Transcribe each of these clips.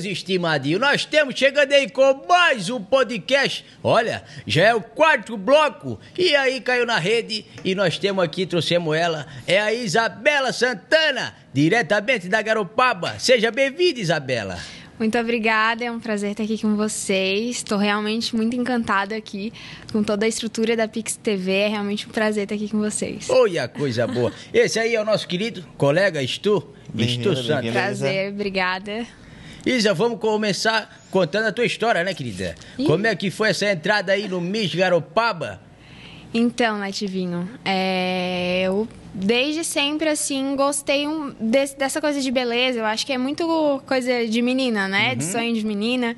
meus estimadinhos, nós temos chegando aí com mais um podcast. Olha, já é o quarto bloco. E aí caiu na rede e nós temos aqui, trouxemos ela, é a Isabela Santana, diretamente da Garopaba. Seja bem-vinda, Isabela. Muito obrigada, é um prazer estar aqui com vocês. Estou realmente muito encantada aqui com toda a estrutura da Pix TV. É realmente um prazer estar aqui com vocês. Olha, coisa boa. Esse aí é o nosso querido colega Stu. Stu Santos. Prazer, obrigada. Isa, vamos começar contando a tua história, né, querida? Ih. Como é que foi essa entrada aí no Miss Garopaba? Então, Nativinho, é, eu desde sempre, assim, gostei um, desse, dessa coisa de beleza. Eu acho que é muito coisa de menina, né? Uhum. De sonho de menina.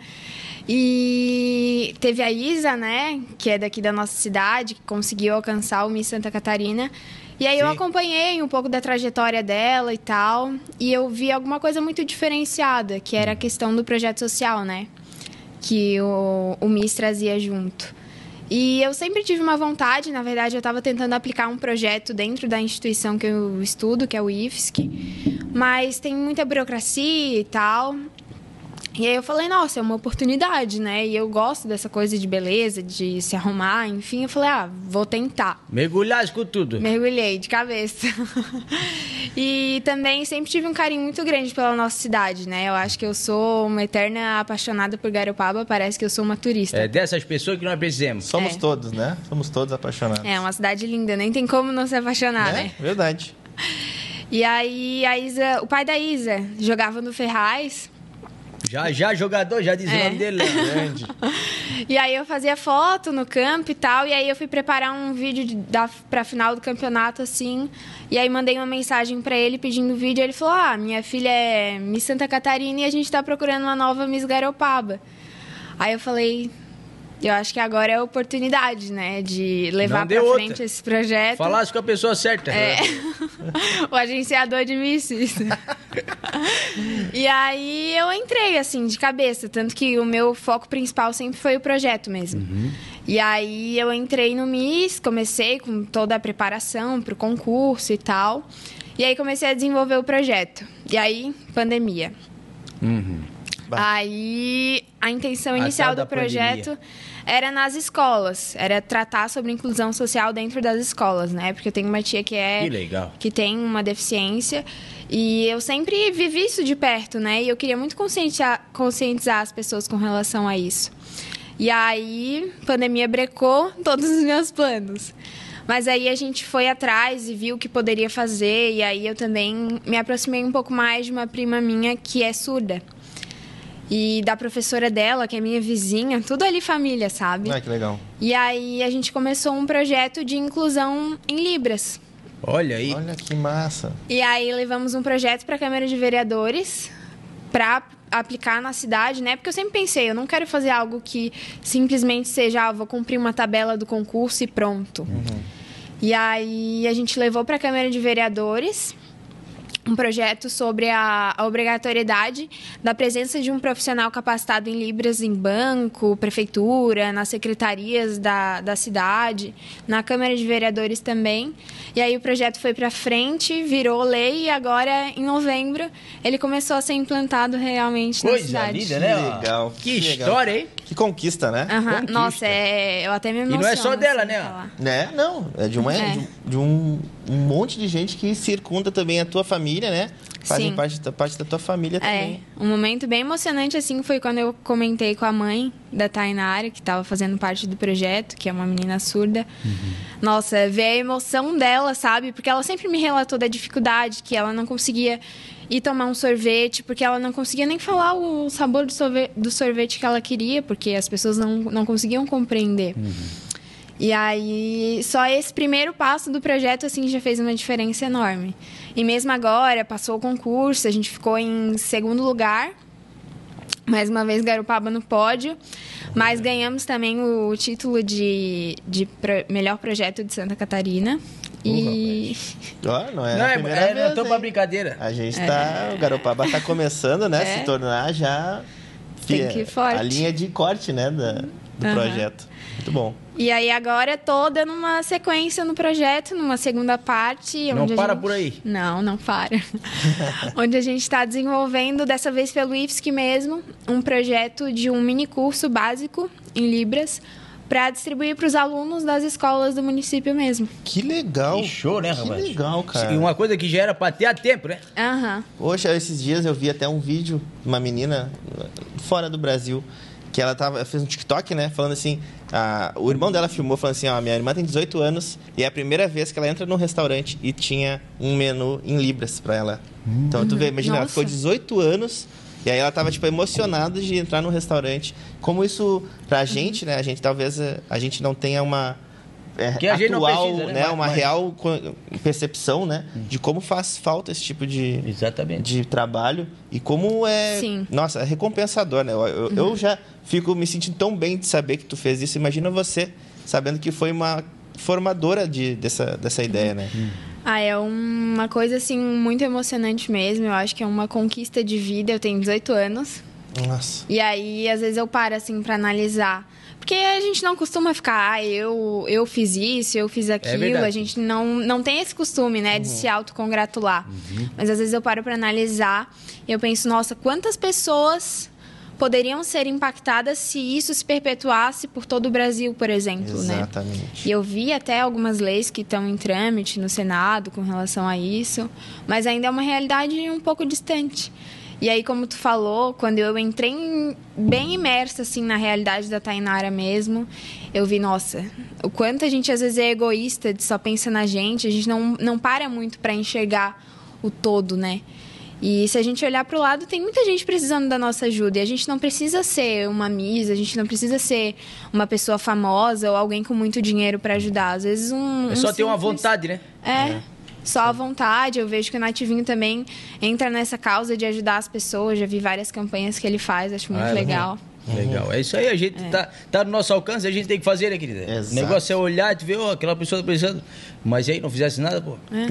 E teve a Isa, né? Que é daqui da nossa cidade, que conseguiu alcançar o Miss Santa Catarina. E aí Sim. eu acompanhei um pouco da trajetória dela e tal, e eu vi alguma coisa muito diferenciada, que era a questão do projeto social, né? Que o, o MIS trazia junto. E eu sempre tive uma vontade, na verdade, eu estava tentando aplicar um projeto dentro da instituição que eu estudo, que é o IFSC, mas tem muita burocracia e tal. E aí eu falei, nossa, é uma oportunidade, né? E eu gosto dessa coisa de beleza, de se arrumar, enfim. Eu falei, ah, vou tentar. Mergulhar com tudo. Mergulhei, de cabeça. e também sempre tive um carinho muito grande pela nossa cidade, né? Eu acho que eu sou uma eterna apaixonada por Garopaba, parece que eu sou uma turista. É dessas pessoas que nós precisamos. Somos é. todos, né? Somos todos apaixonados. É, uma cidade linda, nem tem como não se apaixonar, é, né? Verdade. E aí a Isa, o pai da Isa jogava no Ferraz já, já, jogador, já diz é. o nome dele, grande. e aí eu fazia foto no campo e tal, e aí eu fui preparar um vídeo de, da, pra final do campeonato, assim, e aí mandei uma mensagem para ele pedindo vídeo, ele falou, ah, minha filha é Miss Santa Catarina e a gente tá procurando uma nova Miss Garopaba. Aí eu falei, eu acho que agora é a oportunidade, né? De levar para frente esse projeto. Falasse com a pessoa certa. É. o agenciador de mísseis. e aí eu entrei, assim, de cabeça. Tanto que o meu foco principal sempre foi o projeto mesmo. Uhum. E aí eu entrei no MIS, comecei com toda a preparação para o concurso e tal. E aí comecei a desenvolver o projeto. E aí, pandemia. Uhum. Aí a intenção inicial do projeto era nas escolas. Era tratar sobre inclusão social dentro das escolas, né? Porque eu tenho uma tia que é. Que legal. Que tem uma deficiência. E eu sempre vivi isso de perto, né? E eu queria muito conscientizar, conscientizar as pessoas com relação a isso. E aí, pandemia brecou todos os meus planos. Mas aí a gente foi atrás e viu o que poderia fazer. E aí eu também me aproximei um pouco mais de uma prima minha que é surda e da professora dela, que é minha vizinha, tudo ali família, sabe? Ah, que legal. E aí a gente começou um projeto de inclusão em Libras. Olha aí. Olha que massa. E aí levamos um projeto para a Câmara de Vereadores para aplicar na cidade, né? Porque eu sempre pensei, eu não quero fazer algo que simplesmente seja, ah, vou cumprir uma tabela do concurso e pronto. Uhum. E aí a gente levou para a Câmara de Vereadores um projeto sobre a, a, obrigatoriedade da presença de um profissional capacitado em Libras em banco, prefeitura, nas secretarias da, da cidade, na Câmara de Vereadores também. E aí o projeto foi para frente, virou lei e agora, em novembro, ele começou a ser implantado realmente Coisa na cidade. Linda, né? Que legal. Que, que história, hein? Que conquista, né? Uhum. Conquista. Nossa, é, eu até me emociono. E não é só dela, assim, né? Né? Não, é de, uma, é. de, de um, um monte de gente que circunda também a tua família, né? Fazem parte, parte da tua família é, também. É, um momento bem emocionante, assim, foi quando eu comentei com a mãe da Tainara, que estava fazendo parte do projeto, que é uma menina surda. Uhum. Nossa, ver a emoção dela, sabe? Porque ela sempre me relatou da dificuldade, que ela não conseguia ir tomar um sorvete, porque ela não conseguia nem falar o sabor do sorvete, do sorvete que ela queria, porque as pessoas não, não conseguiam compreender. Uhum. E aí, só esse primeiro passo do projeto, assim, já fez uma diferença enorme. E mesmo agora, passou o concurso, a gente ficou em segundo lugar. Mais uma vez, Garopaba no pódio. Mas ganhamos também o título de, de pro, melhor projeto de Santa Catarina. E. Oh, não é, não, é, é, não tô pra brincadeira. A gente tá. É. O Garopaba tá começando, né? É. Se tornar já. Tem que ir forte. A linha de corte, né? Da, do uhum. projeto. Muito bom. E aí agora tô dando uma sequência no projeto, numa segunda parte. Não para gente... por aí. Não, não para. onde a gente está desenvolvendo, dessa vez pelo IFSC mesmo, um projeto de um mini curso básico em Libras para distribuir para os alunos das escolas do município mesmo. Que legal. Que show, né, rapaz? Que legal, cara. E uma coisa que já era para ter a tempo, né? Aham. Uhum. Poxa, esses dias eu vi até um vídeo de uma menina fora do Brasil que ela tava, fez um TikTok, né? Falando assim, a, o irmão dela filmou falando assim, ó, minha irmã tem 18 anos e é a primeira vez que ela entra num restaurante e tinha um menu em libras para ela. Hum. Então tu vê, imagina, Nossa. ela ficou 18 anos e aí ela tava tipo emocionada de entrar num restaurante. Como isso pra uhum. gente, né? A gente talvez a gente não tenha uma é, que a atual, precisa, né? né? Uma mas... real percepção, né? Hum. De como faz falta esse tipo de, Exatamente. de trabalho e como é, Sim. nossa, é recompensador, né? Eu, eu, uhum. eu, já fico me sentindo tão bem de saber que tu fez isso. Imagina você sabendo que foi uma formadora de, dessa, dessa ideia, né? Uhum. Ah, é uma coisa assim muito emocionante mesmo. Eu acho que é uma conquista de vida. Eu tenho 18 anos. Nossa. E aí, às vezes eu paro assim para analisar porque a gente não costuma ficar, ah, eu, eu fiz isso, eu fiz é aquilo. É a gente não, não tem esse costume, né, de uhum. se autocongratular. Uhum. Mas às vezes eu paro para analisar e eu penso, nossa, quantas pessoas poderiam ser impactadas se isso se perpetuasse por todo o Brasil, por exemplo, né? Exatamente. né? E eu vi até algumas leis que estão em trâmite no Senado com relação a isso, mas ainda é uma realidade um pouco distante. E aí, como tu falou, quando eu entrei bem imersa, assim, na realidade da Tainara mesmo, eu vi, nossa, o quanto a gente às vezes é egoísta, de só pensa na gente, a gente não, não para muito para enxergar o todo, né? E se a gente olhar para o lado, tem muita gente precisando da nossa ajuda. E a gente não precisa ser uma misa, a gente não precisa ser uma pessoa famosa ou alguém com muito dinheiro para ajudar. Às vezes um. É só um ter uma vontade, né? É. é só à vontade. Eu vejo que o Nativinho também entra nessa causa de ajudar as pessoas. Já vi várias campanhas que ele faz, acho muito ah, é legal. Legal. É isso aí, a gente é. tá, tá no nosso alcance, a gente tem que fazer, né, querida? Exato. O negócio é olhar e ver, oh, aquela pessoa tá precisando. Mas aí não fizesse nada, pô. É.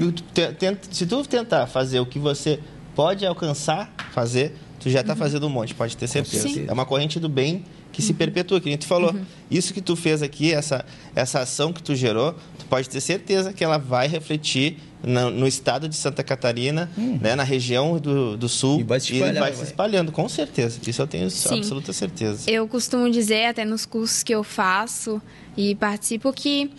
Se tu tentar fazer o que você pode alcançar, fazer, tu já tá uhum. fazendo um monte, pode ter certeza. Sim. É uma corrente do bem que uhum. se perpetua, que a gente falou. Uhum. Isso que tu fez aqui, essa, essa ação que tu gerou, tu pode ter certeza que ela vai refletir no, no estado de Santa Catarina, hum. né, na região do, do sul. E vai se espalhando. vai se espalhando, com certeza. Isso eu tenho Sim. absoluta certeza. Eu costumo dizer, até nos cursos que eu faço e participo, que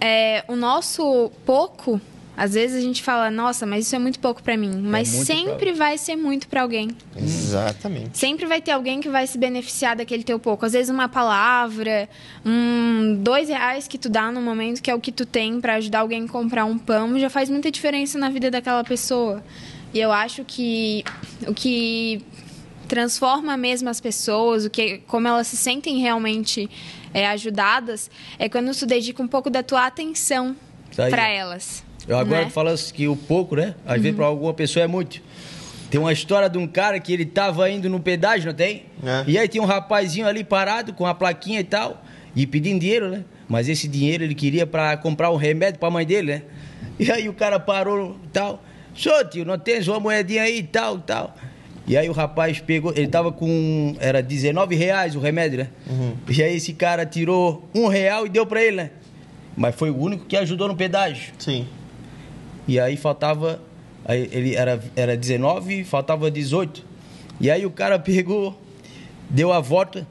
é, o nosso pouco às vezes a gente fala, nossa, mas isso é muito pouco para mim. Mas é sempre pra... vai ser muito para alguém. Exatamente. Sempre vai ter alguém que vai se beneficiar daquele teu pouco. Às vezes uma palavra, um dois reais que tu dá no momento, que é o que tu tem para ajudar alguém a comprar um pão, já faz muita diferença na vida daquela pessoa. E eu acho que o que transforma mesmo as pessoas, o que, como elas se sentem realmente é, ajudadas, é quando tu dedica um pouco da tua atenção para elas. Eu agora né? falo que o pouco, né? Às uhum. vezes para alguma pessoa é muito. Tem uma história de um cara que ele tava indo no pedágio, não tem? É. E aí tinha um rapazinho ali parado com a plaquinha e tal, e pedindo dinheiro, né? Mas esse dinheiro ele queria para comprar um remédio para a mãe dele, né? E aí o cara parou e tal. Sô, tio, não tens uma moedinha aí e tal, tal. E aí o rapaz pegou, ele tava com, era 19 reais o remédio, né? Uhum. E aí esse cara tirou um real e deu para ele, né? Mas foi o único que ajudou no pedágio. Sim. E aí faltava. Aí ele era, era 19, faltava 18. E aí o cara pegou, deu a volta,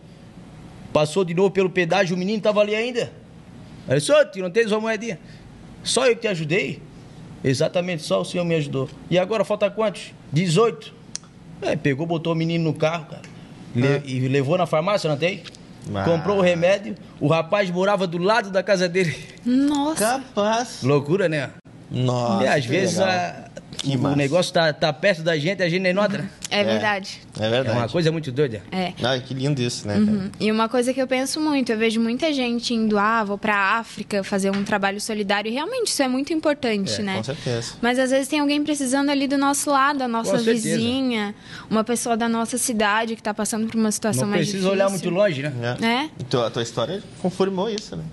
passou de novo pelo pedágio, o menino tava ali ainda. Aí disse, tio, não tens uma moedinha? Só eu que te ajudei? Exatamente, só o senhor me ajudou. E agora falta quantos? 18. Aí pegou, botou o menino no carro, cara. Ah. E levou na farmácia, não tem? Mas... Comprou o remédio, o rapaz morava do lado da casa dele. Nossa. Capaz. Loucura, né? Nossa. E às vezes a, o massa. negócio tá, tá perto da gente, a gente nem nota. Né? É verdade. É, é verdade. É uma coisa muito doida. É. Ai, que lindo isso, né? Uhum. E uma coisa que eu penso muito, eu vejo muita gente indo, ah, vou pra África fazer um trabalho solidário. E realmente isso é muito importante, é, né? Com certeza. Mas às vezes tem alguém precisando ali do nosso lado, a nossa vizinha, uma pessoa da nossa cidade que tá passando por uma situação Não mais difícil. Não precisa olhar muito longe, né? É. é. Então, a tua história confirmou isso, né?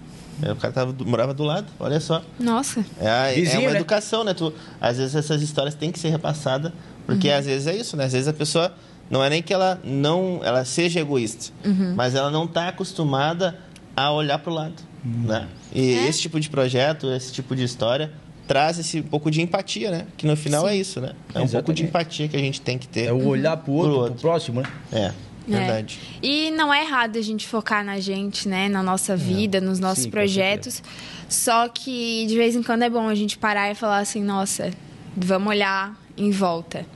É, o cara tava, morava do lado, olha só. Nossa. É, Vizinho, é uma né? educação, né? Tu, às vezes essas histórias têm que ser repassadas, porque uhum. às vezes é isso, né? Às vezes a pessoa não é nem que ela não ela seja egoísta, uhum. mas ela não está acostumada a olhar pro lado, né? E É. esse tipo de projeto, esse tipo de história traz esse pouco de empatia, né? Que no final é isso, né? É um pouco de Exatamente. empatia que a gente tem que ter. É o olhar pro outro, Pro pro, outro. próximo, né? É, verdade. É. E não é errado a gente focar na gente, né? Na nossa vida, nos nossos Sim, projetos. Só que de vez em quando é bom a gente parar e falar assim, nossa, vamos olhar em volta.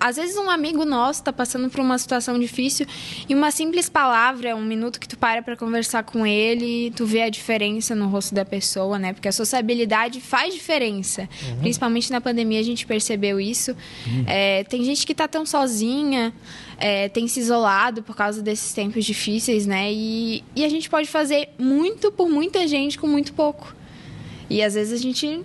Às vezes um amigo nosso tá passando por uma situação difícil e uma simples palavra, um minuto que tu para para conversar com ele, tu vê a diferença no rosto da pessoa, né? Porque a sociabilidade faz diferença. Principalmente na pandemia a gente percebeu isso. É, tem gente que tá tão sozinha, é, tem se isolado por causa desses tempos difíceis, né? E, e a gente pode fazer muito por muita gente com muito pouco. E às vezes a gente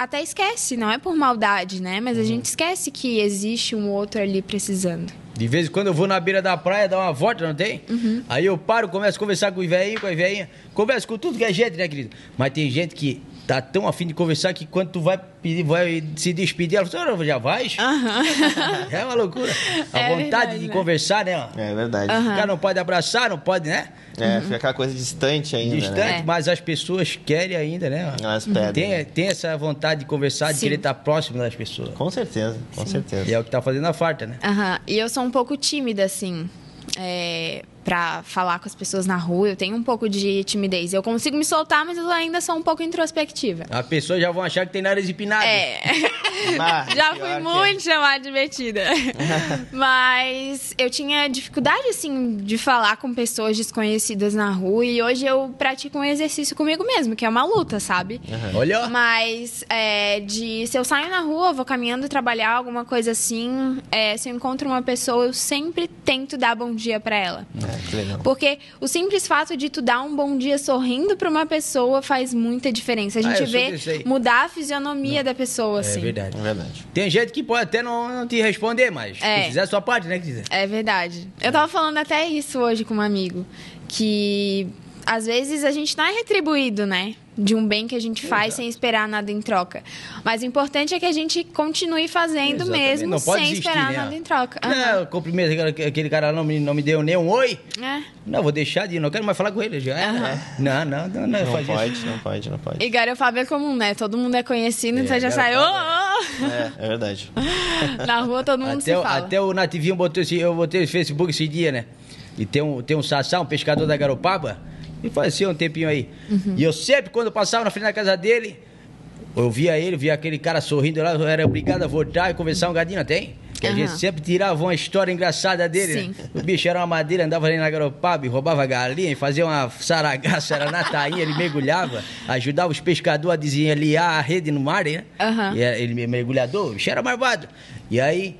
até esquece, não é por maldade, né? Mas a gente esquece que existe um outro ali precisando. De vez em quando eu vou na beira da praia dar uma volta, não tem? Uhum. Aí eu paro, começo a conversar com os velhinhos, com as velhinhas. Converso com tudo que é gente, né, querido? Mas tem gente que tá tão afim de conversar que quando tu vai pedir, vai se despedir, ela fala, "Senhora, já vais? é uma loucura. A É vontade verdade, de né? conversar, né? ó. É verdade. O cara não pode abraçar, não pode, né? É, fica aquela coisa distante ainda, Distante, né? Mas as pessoas querem ainda, né? Elas pedem. Tem, tem essa vontade de conversar, de Sim. querer estar próximo das pessoas. Com certeza, com certeza. E é o que tá fazendo a farta, né? Aham. E eu sou um pouco tímida, assim, é, pra falar com as pessoas na rua. Eu tenho um pouco de timidez. Eu consigo me soltar, mas eu ainda sou um pouco introspectiva. As pessoas já vão achar que tem nariz empinado. É. Ah, Já fui é. muito chamada de metida. Mas eu tinha dificuldade, assim, de falar com pessoas desconhecidas na rua. E hoje eu pratico um exercício comigo mesmo, que é uma luta, sabe? Olha, ó. Mas é, de se eu saio na rua, vou caminhando trabalhar, alguma coisa assim, é, se eu encontro uma pessoa, eu sempre tento dar bom dia pra ela. É. Porque o simples fato de tu dar um bom dia sorrindo pra uma pessoa faz muita diferença. A Ah, gente sou vê mudar a fisionomia da pessoa, É assim. verdade. É verdade. Tem gente que pode até não, não te responder, mas É. se fizer a sua parte, né, quiser. É verdade. Eu tava falando até isso hoje com um amigo. Que às vezes a gente não é retribuído, né? De um bem que a gente faz sem esperar nada em troca. Mas o importante é que a gente continue fazendo Exatamente. mesmo Não pode sem desistir, esperar né? nada em troca. Não, cumprimento aquele, aquele cara não me, não me deu nem um oi. É. Não, vou deixar de ir, não quero mais falar com ele. Já. Não, não, não, não, Não faz pode, isso. não pode, não pode. E garofábio é comum, né? Todo mundo é conhecido, É, então já sai. Ô, garofábio É, é verdade. Na rua todo mundo Até, se o- fala. até o Nativinho botou esse, eu botei no Facebook esse dia, né? E tem um, tem um Sassá, um pescador da Garopaba, faleceu um tempinho aí. Uhum. E eu sempre, quando eu passava na frente da casa dele, eu via ele, via aquele cara sorrindo lá, eu era obrigado a voltar e conversar um gadinho, tem? Que a Aham. gente sempre tirava uma história engraçada dele, Sim. né? O bicho era uma madeira, andava ali na Garopaba e roubava galinha, e fazia uma saragaça, era na tainha, ele mergulhava, ajudava os pescadores a desenhar a rede no mar, né? Aham. E ele mergulhador, o bicho era marvado. E aí,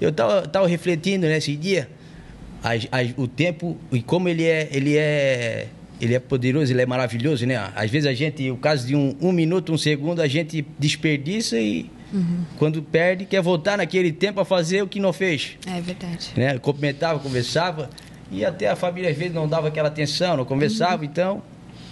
eu tava, tava refletindo nesse dia, as- as- o tempo e como ele é, ele é, ele é poderoso, ele é maravilhoso, né? Às vezes a gente, o caso de um, um minuto, um segundo, a gente desperdiça e quando perde, quer voltar naquele tempo a fazer o que não fez. É verdade. Né? Cumprimentava, conversava e até a família às vezes não dava aquela atenção, não conversava, então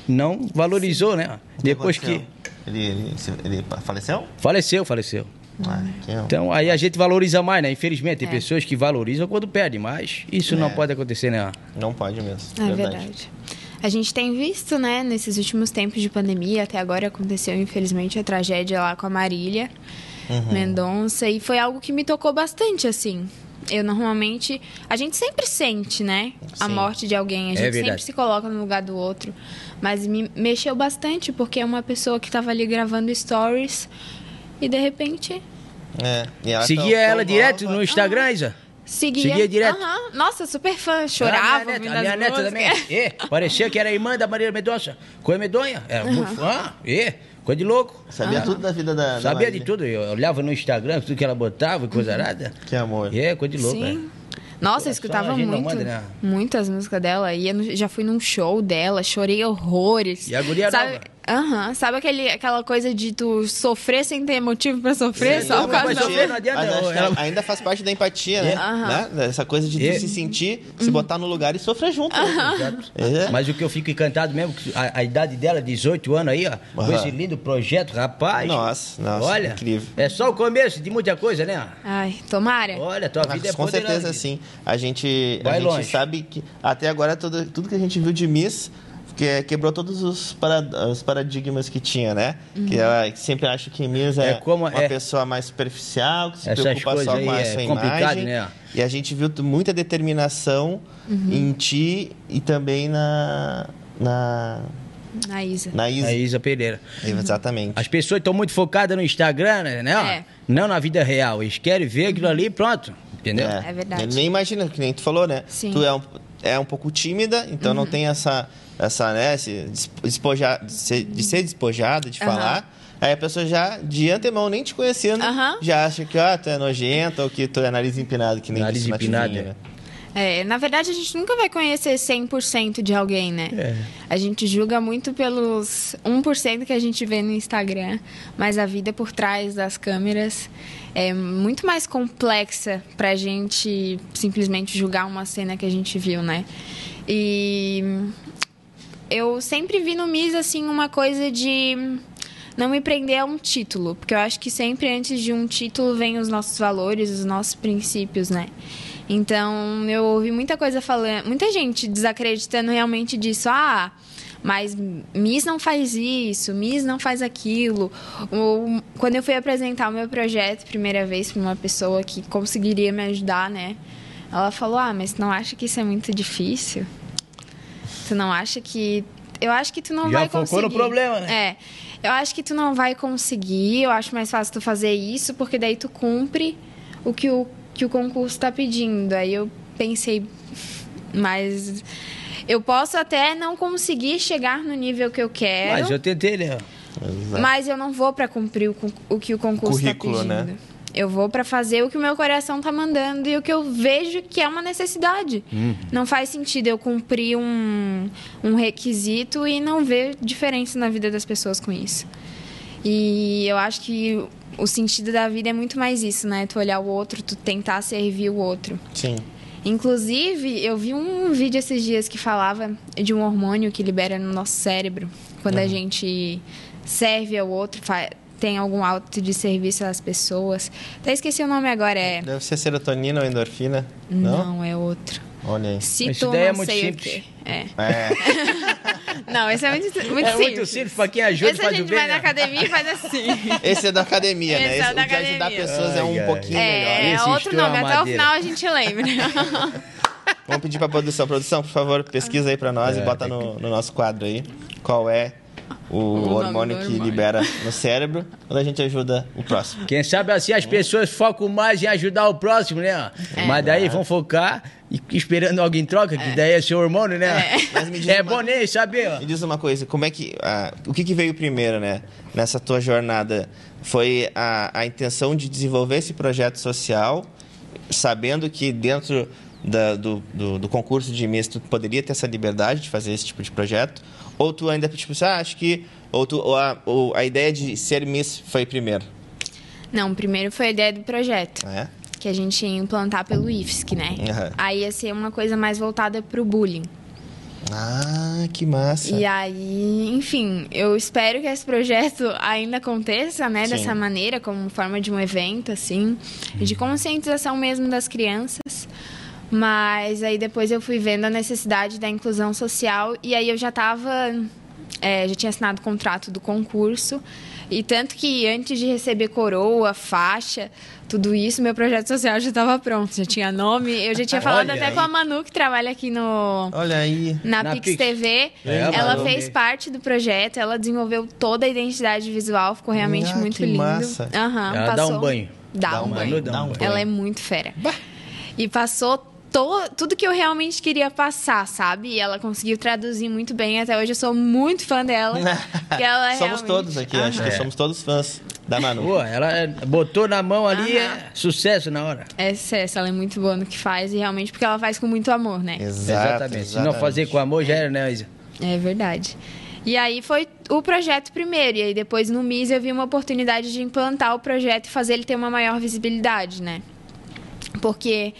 não valorizou, né? Depois que aconteceu? Ele, ele, ele faleceu? faleceu, faleceu. Ah, que é um- Então aí a gente valoriza mais, né? Infelizmente, tem É. pessoas que valorizam quando perde, mas isso não É. pode acontecer, né? Não pode mesmo. É verdade. A gente tem visto, né, nesses últimos tempos de pandemia, até agora aconteceu, infelizmente, a tragédia lá com a Marília Uhum. Mendonça, e foi algo que me tocou bastante, assim. Eu normalmente. A gente sempre sente, né? A Sim. morte de alguém. A É gente sempre verdade. se coloca no lugar do outro. Mas me mexeu bastante, porque é uma pessoa que tava ali gravando stories e de repente É. E ela Seguia tão- tão ela direto nova. no Instagram, Isa? Seguia. Seguia direto? Aham. Nossa, super fã. Chorava. a minha neta, a minha neta também. É, parecia que era irmã da Maria Mendonça. Coisa medonha. Era muito fã. É, coisa de louco. Sabia tudo da vida da. da Sabia de tudo. Eu olhava no Instagram, tudo que ela botava, coisa arada. Que amor. É, coisa de louco. Sim. é. Nossa, eu escutava muito, manda, né? muitas músicas dela. Ia no- já fui num show dela, chorei horrores. E a guria sabe, nova? Aham, sabe aquele, aquela coisa de tu sofrer sem ter motivo pra sofrer? Sim, só não, por causa sofrer não adianta, que ela- ainda faz parte da empatia, né? Aham. né? Essa coisa de tu É. se sentir, se botar no lugar e sofrer junto. Exato. É. Mas o que eu fico encantado mesmo, a, a idade dela, 18 anos aí, ó, com esse lindo projeto, rapaz. Nossa, nossa, Olha, incrível. É só o começo de muita coisa, né? Ai, tomara. Olha, tua Mas vida é com poderosa. certeza sim. A gente, a gente longe. sabe que até agora tudo, tudo que a gente viu de Miss que quebrou todos os, parad os paradigmas que tinha, né? Uhum. Que ela sempre acha que Miss é, É como- uma é- pessoa mais superficial, que se Essas preocupa só com a é sua complicado, imagem. né? E a gente viu muita determinação Uhum. em ti e também na na Na Isa. na Isa. A Isa Pereira. Exatamente. As pessoas estão muito focadas no Instagram, né? É. Não na vida real. Eles querem ver aquilo ali e pronto. Entendeu? É verdade. Ele nem imagina, que nem tu falou, né? Sim. Tu é um, é um pouco tímida, então Uhum. não tem essa, essa né, esse despoja, de, ser, de ser despojada, de Aham. falar. Aí a pessoa já, de antemão, nem te conhecendo, Aham. já acha que ah, tu é nojenta ou que tu é nariz empinado, que nem Nariz disse empinado, né? É, na verdade, a gente nunca vai conhecer 100% de alguém, né? É. A gente julga muito pelos 1% que a gente vê no Instagram, mas a vida por trás das câmeras é muito mais complexa pra gente simplesmente julgar uma cena que a gente viu, né? E eu sempre vi no Miss, assim, uma coisa de não me prender a um título, porque eu acho que sempre antes de um título vem os nossos valores, os nossos princípios, né? Então, eu ouvi muita coisa falando, muita gente desacreditando realmente disso. Ah, mas Miss não faz isso, Miss não faz aquilo. Ou, quando eu fui apresentar o meu projeto primeira vez para uma pessoa que conseguiria me ajudar, né? Ela falou: "Ah, mas não acha que isso é muito difícil? Tu não acha que eu acho que tu não Já vai focou conseguir. no problema, né? É. Eu acho que tu não vai conseguir, eu acho mais fácil tu fazer isso, porque daí tu cumpre o que o, que o concurso está pedindo. Aí eu pensei, mas eu posso até não conseguir chegar no nível que eu quero, Mas mas eu tentei, né? Exato. eu, não vou para cumprir o, o que o concurso está Currículo, pedindo. né? Eu vou para fazer o que o meu coração tá mandando e o que eu vejo que é uma necessidade. Não faz sentido eu cumprir um, um requisito e não ver diferença na vida das pessoas com isso. E eu acho que o sentido da vida é muito mais isso, né? Tu olhar o outro, tu tentar servir o outro. Sim. Inclusive, eu vi um vídeo esses dias que falava de um hormônio que libera no nosso cérebro quando a gente serve ao outro, tem algum ato de serviço às pessoas. Até esqueci o nome agora, é. Deve ser serotonina ou endorfina. Não? Não, é outro. Olha aí. Cito Esse daí é não muito sei simples. o quê. É. É. Não, esse é muito, muito é simples. muito simples pra quem ajuda Esse a faz o gente bem. vai na né? academia e faz assim. Esse é da academia, né? Esse é Esse, da o de ajudar academia. pessoas é um Ai, ai. pouquinho É, melhor. é Esse outro nome. Até o final a gente lembra. Vamos pedir pra produção. Produção, por favor, pesquisa aí pra nós É, e bota tem no, no nosso quadro aí qual é o, nome hormônio que hormônio. libera no cérebro quando a gente ajuda o próximo. Quem sabe assim as pessoas focam mais em ajudar o próximo, né? Mas daí vão focar e esperando alguém em troca, que daí é seu hormônio, né? Diz É uma- bom nem saber, ó. Me diz uma coisa, como é que. ah, o que, que veio primeiro, né? Nessa tua jornada? Foi a, a intenção de desenvolver esse projeto social, sabendo que dentro da- do, do, do concurso de Miss tu poderia ter essa liberdade de fazer esse tipo de projeto? Ou tu ainda, tipo, ah, acho que. Ou, tu, ou, a, ou a ideia de ser Miss foi primeiro? Não, primeiro foi a ideia do projeto. É? Que a gente ia implantar pelo IFSC, né? Aham. Aí ia ser uma coisa mais voltada pro bullying. Ah, que massa. E aí, enfim, eu espero que esse projeto ainda aconteça, né? Sim. Dessa maneira, como forma de um evento, assim, de conscientização mesmo das crianças. Mas aí depois eu fui vendo a necessidade da inclusão social e aí eu já estava, já tinha assinado o contrato do concurso e tanto que antes de receber coroa, faixa, tudo isso, meu projeto social já estava pronto, já tinha nome, eu já tinha falado Olha até aí. com a Manu que trabalha aqui no Olha aí. na, Na Pix, Pix. TV. É, ela Manu. fez parte do projeto, ela desenvolveu toda a identidade visual, ficou realmente Ah, muito que lindo. massa. Aham, Ela dá um banho. Dá, Dá um banho. banho, dá um banho. Ela é muito fera. E passou to- tudo que eu realmente queria passar, sabe? E ela conseguiu traduzir muito bem. Até hoje eu sou muito fã dela. ela é somos realmente- todos aqui, acho que É. somos todos fãs da Manu. Pô, ela é- botou na mão ali, Aham. é sucesso na hora. É sucesso, ela é muito boa no que faz e realmente porque ela faz com muito amor, né? Exato, exatamente. Se não fazer com amor, já era, né, Isa? É verdade. E aí foi o projeto primeiro, e aí depois no MIS eu vi uma oportunidade de implantar o projeto e fazer ele ter uma maior visibilidade, né? Porque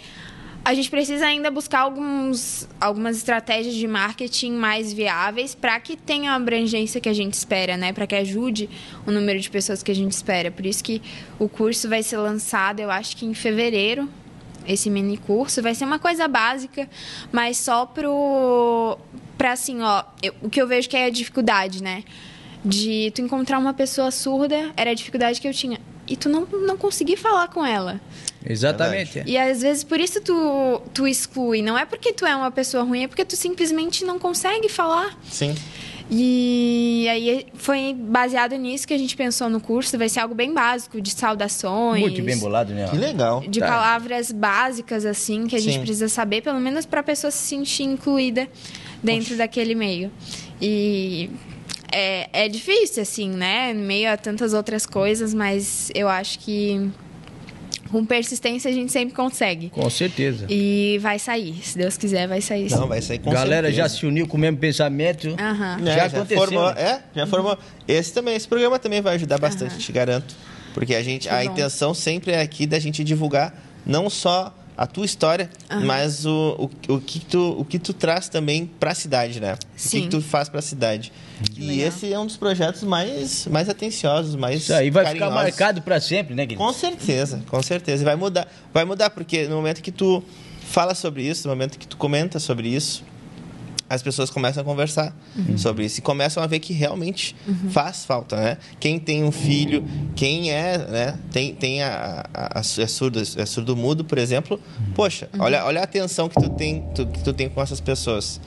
a gente precisa ainda buscar alguns, algumas estratégias de marketing mais viáveis para que tenha a abrangência que a gente espera, né? Para que ajude o número de pessoas que a gente espera. Por isso que o curso vai ser lançado, eu acho que em fevereiro. esse mini curso. Vai ser uma coisa básica, mas só pro para assim, ó, eu, o que eu vejo que é a dificuldade, né? De tu encontrar uma pessoa surda, era a dificuldade que eu tinha. E tu não, não conseguir falar com ela. Exatamente. E às vezes por isso tu, tu exclui. Não é porque tu é uma pessoa ruim, é porque tu simplesmente não consegue falar. Sim. E aí foi baseado nisso que a gente pensou no curso. Vai ser algo bem básico, de saudações. Muito bem bolado, né? Que legal. De Tá. palavras básicas, assim, que a gente Sim. precisa saber, pelo menos para a pessoa se sentir incluída dentro daquele meio. E é, é difícil, assim, né? Em meio a tantas outras coisas, mas eu acho que com persistência a gente sempre consegue. Com certeza. E vai sair, se Deus quiser, vai sair. Não, sim. vai sair com Galera já certeza. se uniu com o mesmo pensamento. Aham. É, Já aconteceu, Formou, né? É, já formou. Esse também, esse programa também vai ajudar bastante, te garanto. Porque a gente, Que a bom. intenção sempre é aqui da gente divulgar não só a tua história, mas o, o, o, que tu, o que tu traz também para a cidade, né? O que Sim. que tu faz para a cidade. E esse é um dos projetos mais, mais atenciosos, mais Isso aí vai ficar carinhosos. marcado pra sempre, né, querido? Com certeza, com certeza. E vai mudar. Vai mudar, porque no momento que tu fala sobre isso, no momento que tu comenta sobre isso, as pessoas começam a conversar sobre isso e começam a ver que realmente faz falta, né? Quem tem um filho, quem é, né? Tem, tem a, a, a- é surdo, é surdo mudo, por exemplo. Poxa, olha, olha a atenção que tu tem, tu, que tu tem com essas pessoas.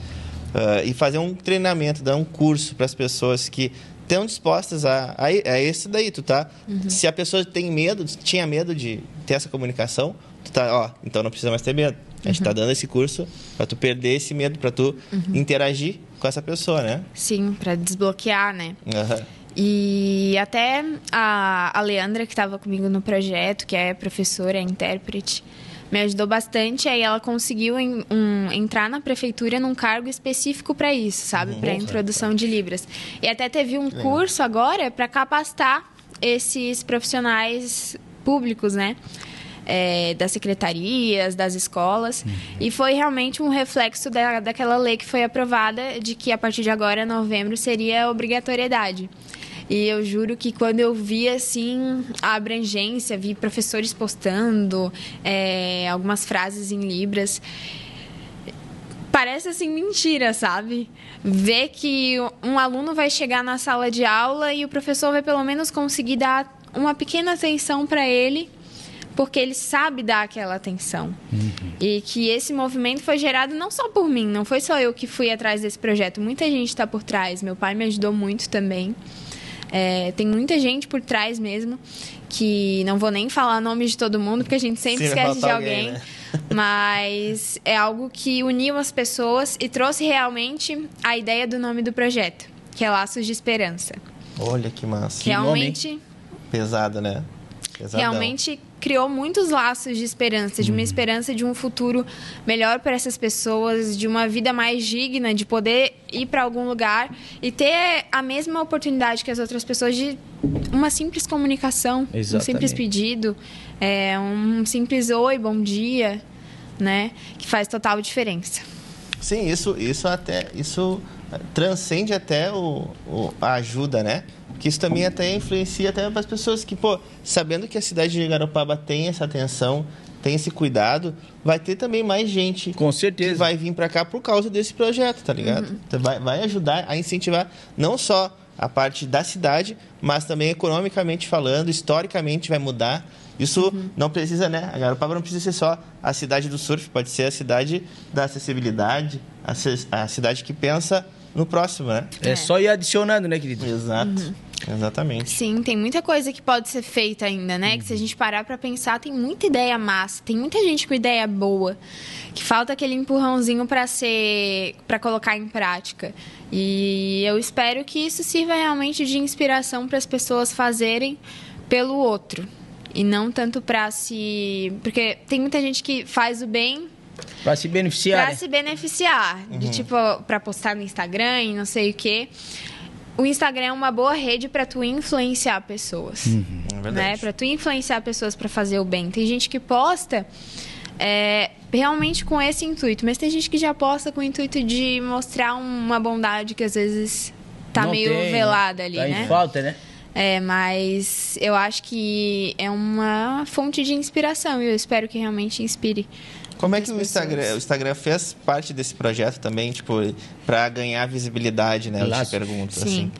Ah, e fazer um treinamento, dar um curso para as pessoas que estão dispostas a, a, a esse daí, tu tá? Se a pessoa tem medo, tinha medo de ter essa comunicação, tu tá, ó, então não precisa mais ter medo. A gente tá dando esse curso para tu perder esse medo, para tu interagir com essa pessoa, né? Sim, para desbloquear, né? Aham. E até a, a Leandra, que estava comigo no projeto, que é professora, é intérprete, me ajudou bastante. Aí ela conseguiu em- um- entrar na prefeitura num cargo específico para isso, sabe? Para introdução de Libras. E até teve um curso agora para capacitar esses profissionais públicos, né? É, das secretarias, das escolas. E foi realmente um reflexo da, daquela lei que foi aprovada de que a partir de agora, novembro, seria obrigatoriedade. E eu juro que quando eu vi assim a abrangência, vi professores postando é, algumas frases em libras, parece assim mentira, sabe? Ver que um aluno vai chegar na sala de aula e o professor vai pelo menos conseguir dar uma pequena atenção para ele, porque ele sabe dar aquela atenção. E que esse movimento foi gerado não só por mim, não foi só eu que fui atrás desse projeto, muita gente está por trás. Meu pai me ajudou muito também. É, tem muita gente por trás mesmo, que não vou nem falar nome de todo mundo, porque a gente sempre Sim, esquece de alguém. alguém, né? Mas é algo que uniu as pessoas e trouxe realmente a ideia do nome do projeto, que é Laços de Esperança. Olha que massa. Que nome, hein? realmente, Pesado, né? Pesadão. realmente criou muitos laços de esperança, de uma esperança de um futuro melhor para essas pessoas, de uma vida mais digna, de poder ir para algum lugar e ter a mesma oportunidade que as outras pessoas de uma simples comunicação, um Exatamente. simples pedido, é, um simples oi, bom dia, né, que faz total diferença. Sim, isso, isso até isso eh, transcende até o, o- a ajuda, né? Que isso também até influencia até para as pessoas que, pô, sabendo que a cidade de Garopaba tem essa atenção, tem esse cuidado, vai ter também mais gente Com que certeza. vai vir para cá por causa desse projeto, tá ligado? Então Vai, vai ajudar a incentivar não só a parte da cidade, mas também economicamente falando, historicamente vai mudar. Isso não precisa, né? A Garopaba não precisa ser só a cidade do surf, pode ser a cidade da acessibilidade, a, ci- a cidade que pensa no próximo, né? É só ir adicionando, né, querido? Exato. Exatamente. Sim, tem muita coisa que pode ser feita ainda, né? Que se a gente parar pra pensar, tem muita ideia massa, tem muita gente com ideia boa, que falta aquele empurrãozinho pra ser, para colocar em prática. E eu espero que isso sirva realmente de inspiração para as pessoas fazerem pelo outro e não tanto pra se, porque tem muita gente que faz o bem Pra se beneficiar. Pra né? se beneficiar. De tipo, pra postar no Instagram e não sei o quê. O Instagram é uma boa rede pra tu influenciar pessoas. É Né? verdade. Pra tu influenciar pessoas pra fazer o bem. Tem gente que posta é, realmente com esse intuito, mas tem gente que já posta com o intuito de mostrar uma bondade que às vezes tá Não meio tem, velada ali, tá né? em falta, né? É, mas eu acho que é uma fonte de inspiração e eu espero que realmente inspire. Como é que o Instagram, o Instagram fez parte desse projeto também, tipo, para ganhar visibilidade, né? Eu te pergunto, Sim. assim.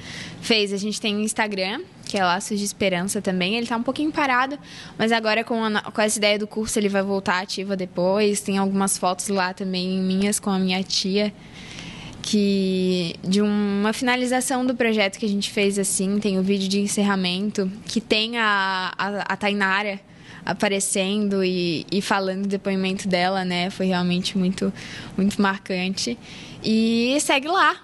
Fez. A gente tem o Instagram, que é Laços de Esperança também. Ele tá um pouquinho parado, mas agora com, a com essa ideia do curso ele vai voltar ativa depois. Tem algumas fotos lá também minhas com a minha tia. Que de uma finalização do projeto que a gente fez assim, tem o vídeo de encerramento, que tem a, a, a Tainara aparecendo e, e falando o depoimento dela, né? Foi realmente muito, muito marcante. E segue lá,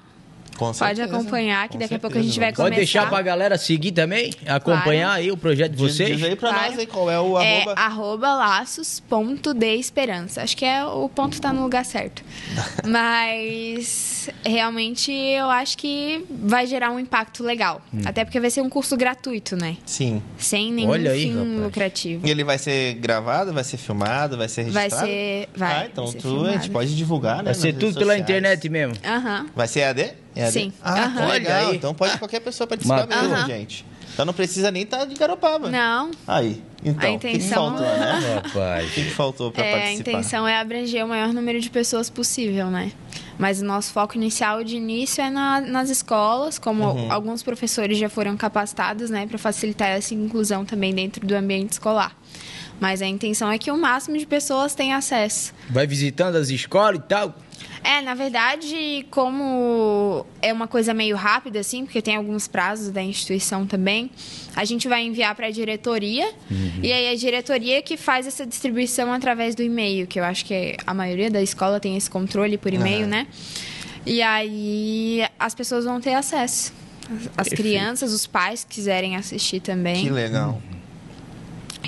Com Pode certeza. acompanhar, que Com daqui a pouco a gente vai vamos. Pode começar. deixar pra galera seguir também, acompanhar aí o projeto de vocês. diz aí pra Claro. nós aí qual é o É arroba. arroba laços.deesperança. Acho que é o ponto tá no lugar certo. Mas realmente eu acho que vai gerar um impacto legal. Hum. Até porque vai ser um curso gratuito, né? Sim. Sem nenhum Olha aí, fim rapaz. lucrativo. E ele vai ser gravado, vai ser filmado, vai ser Vai registrado? ser. Vai, ah, então vai ser tu, a gente pode divulgar, né? Vai ser tudo pela internet mesmo. Aham. Vai ser EAD? EAD? Sim. Ah, legal. Então pode qualquer pessoa participar Uma- mesmo, gente. Então não precisa nem estar de Garopaba. Não. Aí. Então, A o que intenção- faltou, né? Rapaz. O que que faltou pra É, a participar? intenção é abranger o maior número de pessoas possível, né? Mas o nosso foco inicial de início é na- nas escolas, como Uhum. alguns professores já foram capacitados, né, para facilitar essa inclusão também dentro do ambiente escolar. Mas a intenção é que o máximo de pessoas tenham acesso. Vai visitando as escolas e tal. É, na verdade, como é uma coisa meio rápida, assim, porque tem alguns prazos da instituição também, a gente vai enviar para a diretoria, e aí a diretoria que faz essa distribuição através do e-mail, que eu acho que a maioria da escola tem esse controle por e-mail, Aham. né? E aí as pessoas vão ter acesso. As- As crianças, os pais que quiserem assistir também. Que legal.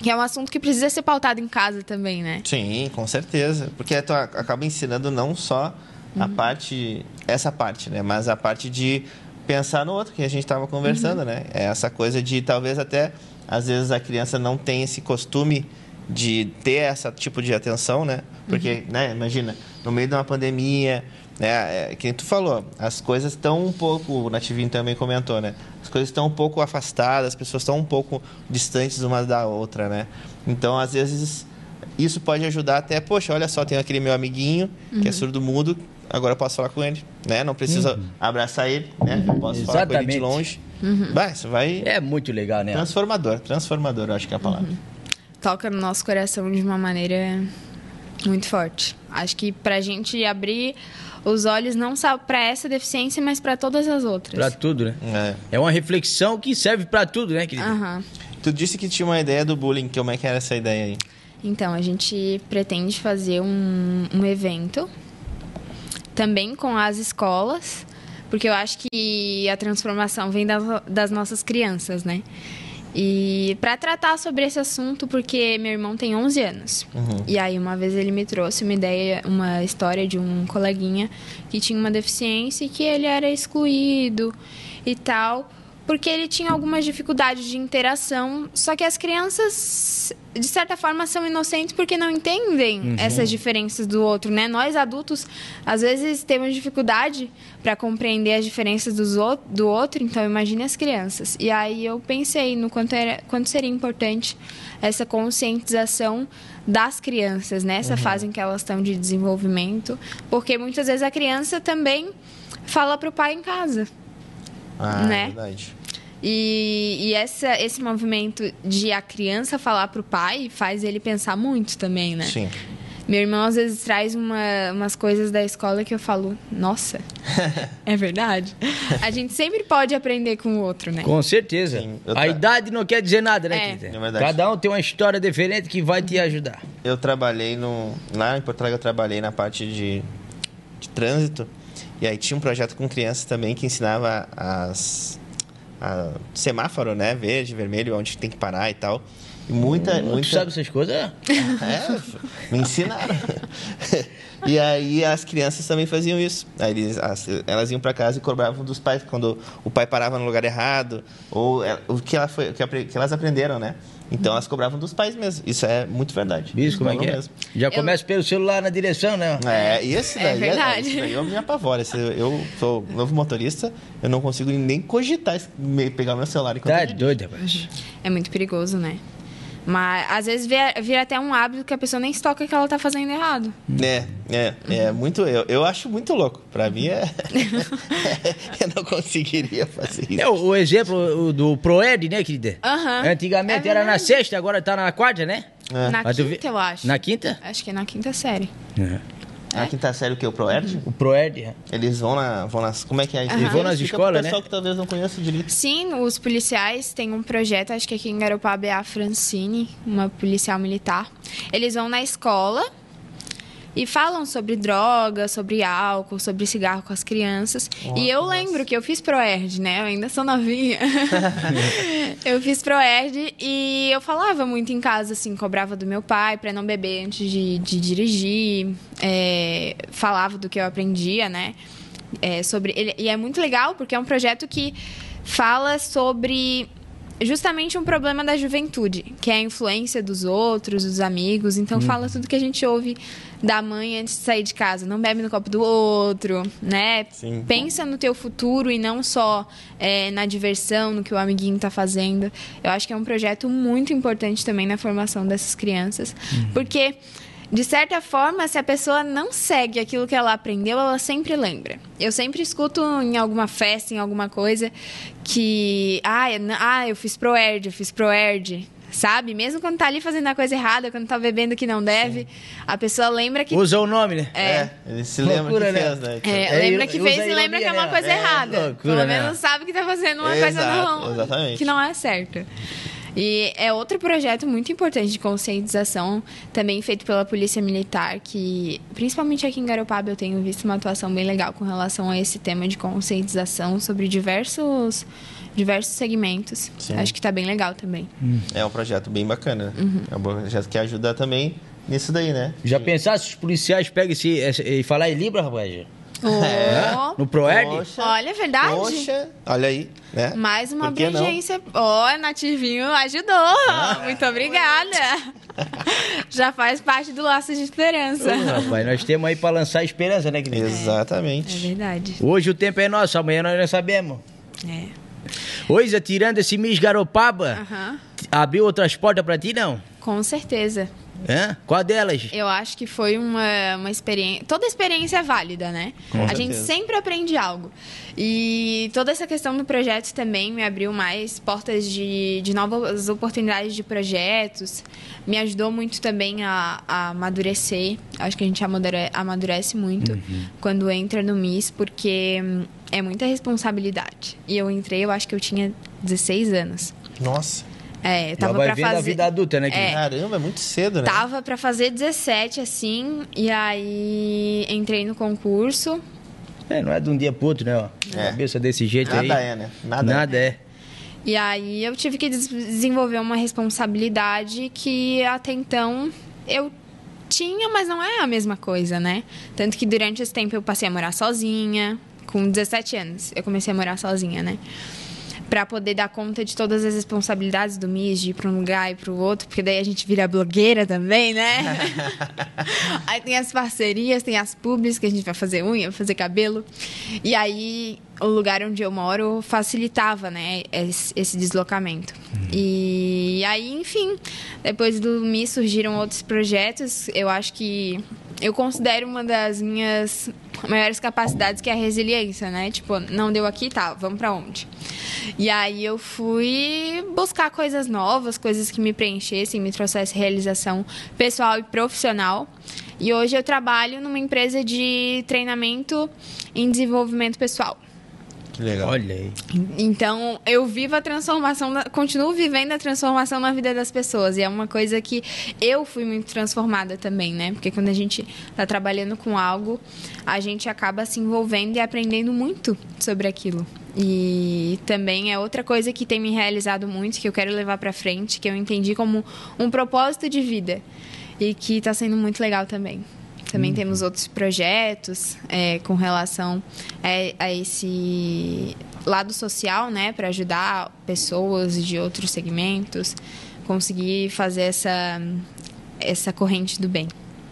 Que é um assunto que precisa ser pautado em casa também, né? Sim, com certeza. Porque tu acaba ensinando não só a parte, essa parte, né? Mas a parte de pensar no outro, que a gente estava conversando, né? É essa coisa de talvez até, às vezes, a criança não tem esse costume de ter esse tipo de atenção, né? Porque, né, imagina, no meio de uma pandemia, né? É, que nem tu falou, as coisas estão um pouco, o Nativinho também comentou, né? As coisas estão um pouco afastadas, as pessoas estão um pouco distantes uma da outra, né? Então, às vezes, isso pode ajudar até, poxa, olha só, tem aquele meu amiguinho que é surdo mudo, agora eu posso falar com ele, né? Não precisa abraçar ele, né? Eu posso falar com ele de Exatamente. longe. Vai, isso vai É muito legal, né? transformador, transformador, eu acho que é a palavra. toca no nosso coração de uma maneira muito forte. Acho que pra gente abrir os olhos não só pra essa deficiência, mas pra todas as outras. Pra tudo, né? É. É uma reflexão que serve pra tudo, né, querido? Aham. Tu disse que tinha uma ideia do bullying, como é que era essa ideia aí? Então, a gente pretende fazer um, um evento também com as escolas, porque eu acho que a transformação vem das, das nossas crianças, né? E para tratar sobre esse assunto, porque meu irmão tem 11 anos. E aí uma vez ele me trouxe uma ideia, uma história de um coleguinha que tinha uma deficiência e que ele era excluído e tal, porque ele tinha algumas dificuldades de interação, só que as crianças de certa forma são inocentes porque não entendem essas diferenças do outro, né? Nós adultos às vezes temos dificuldade para compreender as diferenças dos do outro, então imagine as crianças. E aí eu pensei no quanto era, quanto seria importante essa conscientização das crianças nessa fase em que elas estão de desenvolvimento, porque muitas vezes a criança também fala para o pai em casa. Ah, Né? é verdade. E, e essa, esse movimento de a criança falar pro pai faz ele pensar muito também, né? Sim. Meu irmão às vezes traz uma, umas coisas da escola que eu falo, nossa, é verdade? A gente sempre pode aprender com o outro, né? Com certeza. Sim, eu A tra- idade não quer dizer nada, né, É. querido? É verdade. Cada um tem uma história diferente que vai te ajudar. Eu trabalhei no. Lá em Porto Alegre eu trabalhei na parte de, de trânsito. E aí tinha um projeto com crianças também que ensinava as. A, semáforo, né? Verde, vermelho, onde tem que parar e tal. E muita, Tu muita... sabe essas coisas? É, me ensinaram. e aí as crianças também faziam isso. Aí eles, as- elas iam para casa e cobravam dos pais quando o pai parava no lugar errado ou é, o que, ela foi, o que, que elas aprenderam, né? Então elas cobravam dos pais mesmo. Isso é muito verdade. Isso, como é que é? mesmo. Já começa pelo celular na direção, né? É, e esse É daí, verdade. esse daí eu me apavoro. Esse- eu sou novo motorista, eu não consigo nem cogitar esse- pegar meu celular enquanto Tá doido. É muito perigoso, né? Mas às vezes vira, vira até um hábito que a pessoa nem se toca que ela tá fazendo errado. É, é, é muito. Eu, eu acho muito louco. Pra mim é. eu não conseguiria fazer isso. É o, o exemplo do Proed, né, querida? Aham. Antigamente É era na sexta, agora tá na quarta, né? É. Na Mas quinta, eu acho. Na quinta? Acho que é na quinta série. A quinta série, o que? O Proerd? O Proed. é. Eles vão, na, vão nas. Como é que é isso? Eles vão nas escolas, pro pessoal né? que talvez não conheça direito. Sim, os policiais têm um projeto, acho que aqui em Garopaba é a Francine, uma policial militar. Eles vão na escola e falam sobre droga, sobre álcool, sobre cigarro com as crianças. e eu lembro que eu fiz Proerd, né? Eu ainda sou novinha. eu fiz Proerd e eu falava muito em casa, assim, cobrava do meu pai para não beber antes de, de dirigir, é, falava do que eu aprendia, né? É, sobre ele, e é muito legal porque é um projeto que fala sobre justamente um problema da juventude, que é a influência dos outros, dos amigos. Então fala tudo que a gente ouve da mãe antes de sair de casa. Não bebe no copo do outro, né? Sim. Pensa no teu futuro e não só é, na diversão, no que o amiguinho tá fazendo. Eu acho que é um projeto muito importante também na formação dessas crianças. Porque, de certa forma, se a pessoa não segue aquilo que ela aprendeu, ela sempre lembra. Eu sempre escuto em alguma festa, em alguma coisa, que. Ah, eu, ah, eu fiz Proerd, eu fiz Proerd. Sabe? Mesmo quando tá ali fazendo a coisa errada, quando tá bebendo que não deve, a pessoa lembra que. Usa o nome, né? É, ele se lembra Loucura, que né? fez, né? É, É, lembra e- que fez e lembra que é uma né? coisa É, errada. loucura, Pelo né? menos sabe que tá fazendo uma Exato, coisa não, exatamente. que não é certa. E é outro projeto muito importante de conscientização, também feito pela Polícia Militar, que principalmente aqui em Garopaba eu tenho visto uma atuação bem legal com relação a esse tema de conscientização sobre diversos diversos segmentos. Sim. Acho que tá bem legal também. É um projeto bem bacana. Uhum. É um projeto que ajuda também nisso daí, né? Já pensasse se os policiais pegam esse, esse- e falar em Libra, rapaz? Oh, No Proerd? Poxa, Olha, é verdade? Poxa, olha aí, né? Mais uma abrangência. Ó, Nativinho ajudou. Ah. Muito obrigada. Já faz parte do laço de esperança. Ô, rapaz, nós temos aí pra lançar esperança, né? É Exatamente. verdade. Hoje o tempo é nosso, amanhã nós não sabemos. É. Hoje, tirando esse Miss Garopaba, Aham. abriu outras portas pra ti, não? Com certeza. Hã? Qual delas? Eu acho que foi uma, uma experiência. Toda experiência é válida, né? Com a certeza. gente sempre aprende algo. E toda essa questão do projeto também me abriu mais portas de, de novas oportunidades de projetos. Me ajudou muito também a, a amadurecer. Acho que a gente amadure- amadurece muito quando entra no MIS, porque hum, é muita responsabilidade. E eu entrei, eu acho que eu tinha 16 anos. Nossa. É, Já tava vai pra vendo a fazer. vida adulta, né, querido? É. Caramba, é muito cedo, né? Tava pra fazer 17, assim, e aí entrei no concurso. É, não é de um dia pro outro, né? ó. É. Cabeça desse jeito aí. Nada é, né? Nada, Nada é. E aí eu tive que des- desenvolver uma responsabilidade que até então eu tinha, mas não é a mesma coisa, né? Tanto que durante esse tempo eu passei a morar sozinha. Com 17 anos, eu comecei a morar sozinha, né? Pra poder dar conta de todas as responsabilidades do MIS, de ir pra um lugar e pro outro, porque daí a gente vira blogueira também, né? aí tem as parcerias, tem as pubs que a gente vai fazer unha, vai fazer cabelo. E aí o lugar onde eu moro facilitava, né, esse, esse deslocamento. E aí, enfim, depois do MIS surgiram outros projetos. Eu acho que eu considero uma das minhas maiores capacidades que é a resiliência, né? Tipo, não deu aqui, tá, vamos pra onde? E aí eu fui buscar coisas novas, coisas que me preenchessem, me trouxessem realização pessoal e profissional. E hoje eu trabalho numa empresa de treinamento em desenvolvimento pessoal. Legal. Olha aí. Então, eu vivo a transformação, da- continuo vivendo a transformação na vida das pessoas. E é uma coisa que eu fui muito transformada também, né? Porque quando a gente está trabalhando com algo, a gente acaba se envolvendo e aprendendo muito sobre aquilo. E também é outra coisa que tem me realizado muito, que eu quero levar para frente, que eu entendi como um propósito de vida. E que está sendo muito legal também. Também temos outros projetos é, com relação a, a esse lado social, né, para ajudar pessoas de outros segmentos, conseguir fazer essa essa corrente do bem.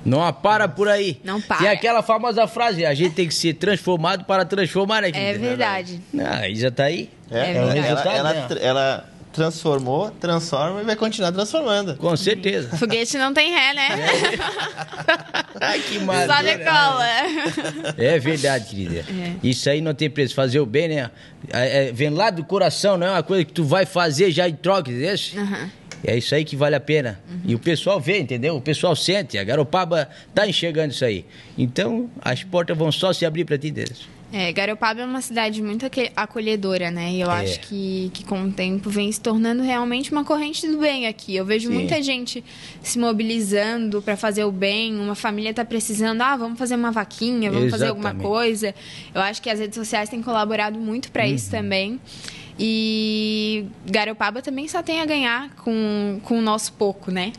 Não para por aí. Não para. Tem aquela famosa frase, a gente tem que ser transformado para transformar, né? É querida? verdade. Ah, a Isa tá aí. É ela, verdade. ela, ela, Né? tr- ela transformou, transforma e vai continuar transformando. Com certeza. Foguete não tem ré, né? Ai, que Só maravilha. decola. É verdade, querida. É. Isso aí não tem preço. Fazer o bem, né? É, é, vem lá do coração, não é uma coisa que tu vai fazer já em troca, entendeu? Aham. É isso aí que vale a pena. E o pessoal vê, entendeu? O pessoal sente. A Garopaba tá enxergando isso aí. Então, as portas vão só se abrir pra ti, entendeu? É, Garopaba é uma cidade muito acolhedora, né? E eu É. acho que, que com o tempo vem se tornando realmente uma corrente do bem aqui. Eu vejo Sim. muita gente se mobilizando para fazer o bem. Uma família tá precisando, ah, vamos fazer uma vaquinha, vamos fazer alguma Exatamente. coisa. Eu acho que as redes sociais têm colaborado muito para Uhum. isso também. E Garopaba também só tem a ganhar com, com o nosso pouco, né?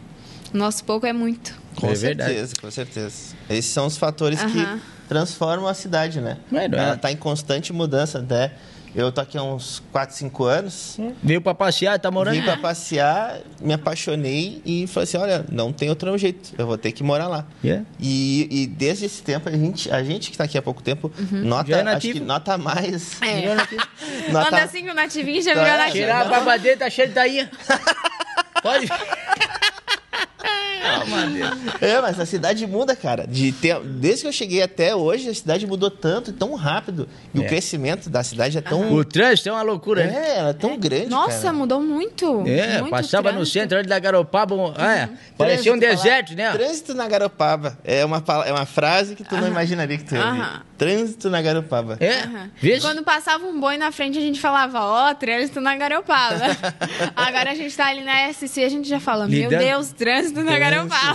O nosso pouco é muito. Com É certeza, verdade. com certeza. Esses são os fatores Aham. que transformam a cidade, né? É, é. Ela está em constante mudança, até. Eu tô aqui há uns 4, 5 anos. Veio pra passear, tá morando? Vim para passear, me apaixonei e falei assim: olha, não tem outro jeito, eu vou ter que morar lá. Yeah. E, e desde esse tempo, a gente, a gente que está aqui há pouco tempo, nota, Já é acho que nota mais. É. Nota, Anda assim com o nativinho já Tá. virou nativo. Tirar a babadeira, tá cheio de tainha. Pode. É, mas a cidade muda, cara. De ter, desde que eu cheguei até hoje, a cidade mudou tanto e tão rápido. E É. o crescimento da cidade é tão. O trânsito é uma loucura, né? É, ela é tão grande. Nossa, cara. mudou muito. É, muito passava no trânsito. centro ali da Garopaba, um- é, parecia um deserto, falar- né? Trânsito na Garopaba. É uma, é uma frase que tu não imaginaria que tu ia. Aham. Trânsito na Garopaba. É, vê Quando passava um boi na frente, a gente falava, ó, trânsito na Garopaba. Agora a gente tá ali na SC, a gente já fala, meu Lidando- Deus, trânsito na Garopaba.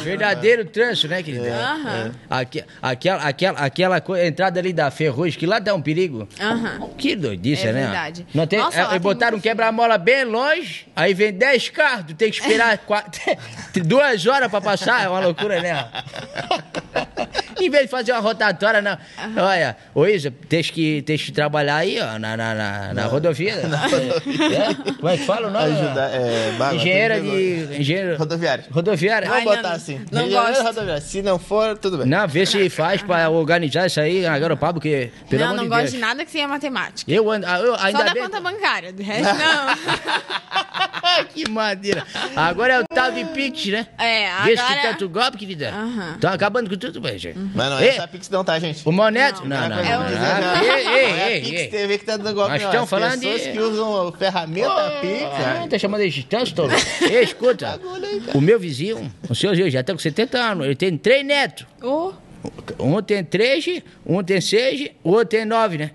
Verdadeiro trânsito, né, querida? Aham. Aque- aquela, aquela, aquela co- entrada ali da Ferrugem, que lá dá um perigo. Aham. Que doidice, É né? verdade. Não tem, Nossa, é, lá tem botaram um muito quebra-mola bem longe, aí vem 10 carros, tu tem que esperar quatro, duas horas pra passar, é uma loucura, né? em vez de fazer uma rotatória, não. Olha, ô Isa, tens que, tens que trabalhar aí, ó, na, na, na, na rodovia. É? Como é que fala o nome? Ajudar. É, bah, Engenheira de. Engenheiro. Rodoviário. Rodoviária. Vamos Ai, botar não, assim. não gosto. rodoviário. Se não for, tudo bem. Não, vê se faz pra organizar isso aí na Garopaba, porque, pelo não, amor não de gosto Deus. de nada que seja matemática. Eu, ando- eu ainda Só da bem... conta bancária, do resto não. que madeira. Agora é o de Pix, né? É, Vê se agora- tu tanto golpe, querida. Aham. Estão acabando com tudo, velho. gente. Mas não é Ei, essa Pix não, tá, gente? O Moneto? Não, Não, não, não. coisa não. que Ei, não é a ei, Pix ei, ei. TV que tá dando golpe, Nós não. estamos As falando pessoas de- que usam a ferramenta Pix. Ah, tá chamando de distância, tolo. Ei, escuta. O meu vizinho, o senhor já tá com 70 anos, ele tem três netos. Oh, Um tem três, um tem seis, o outro tem nove, né?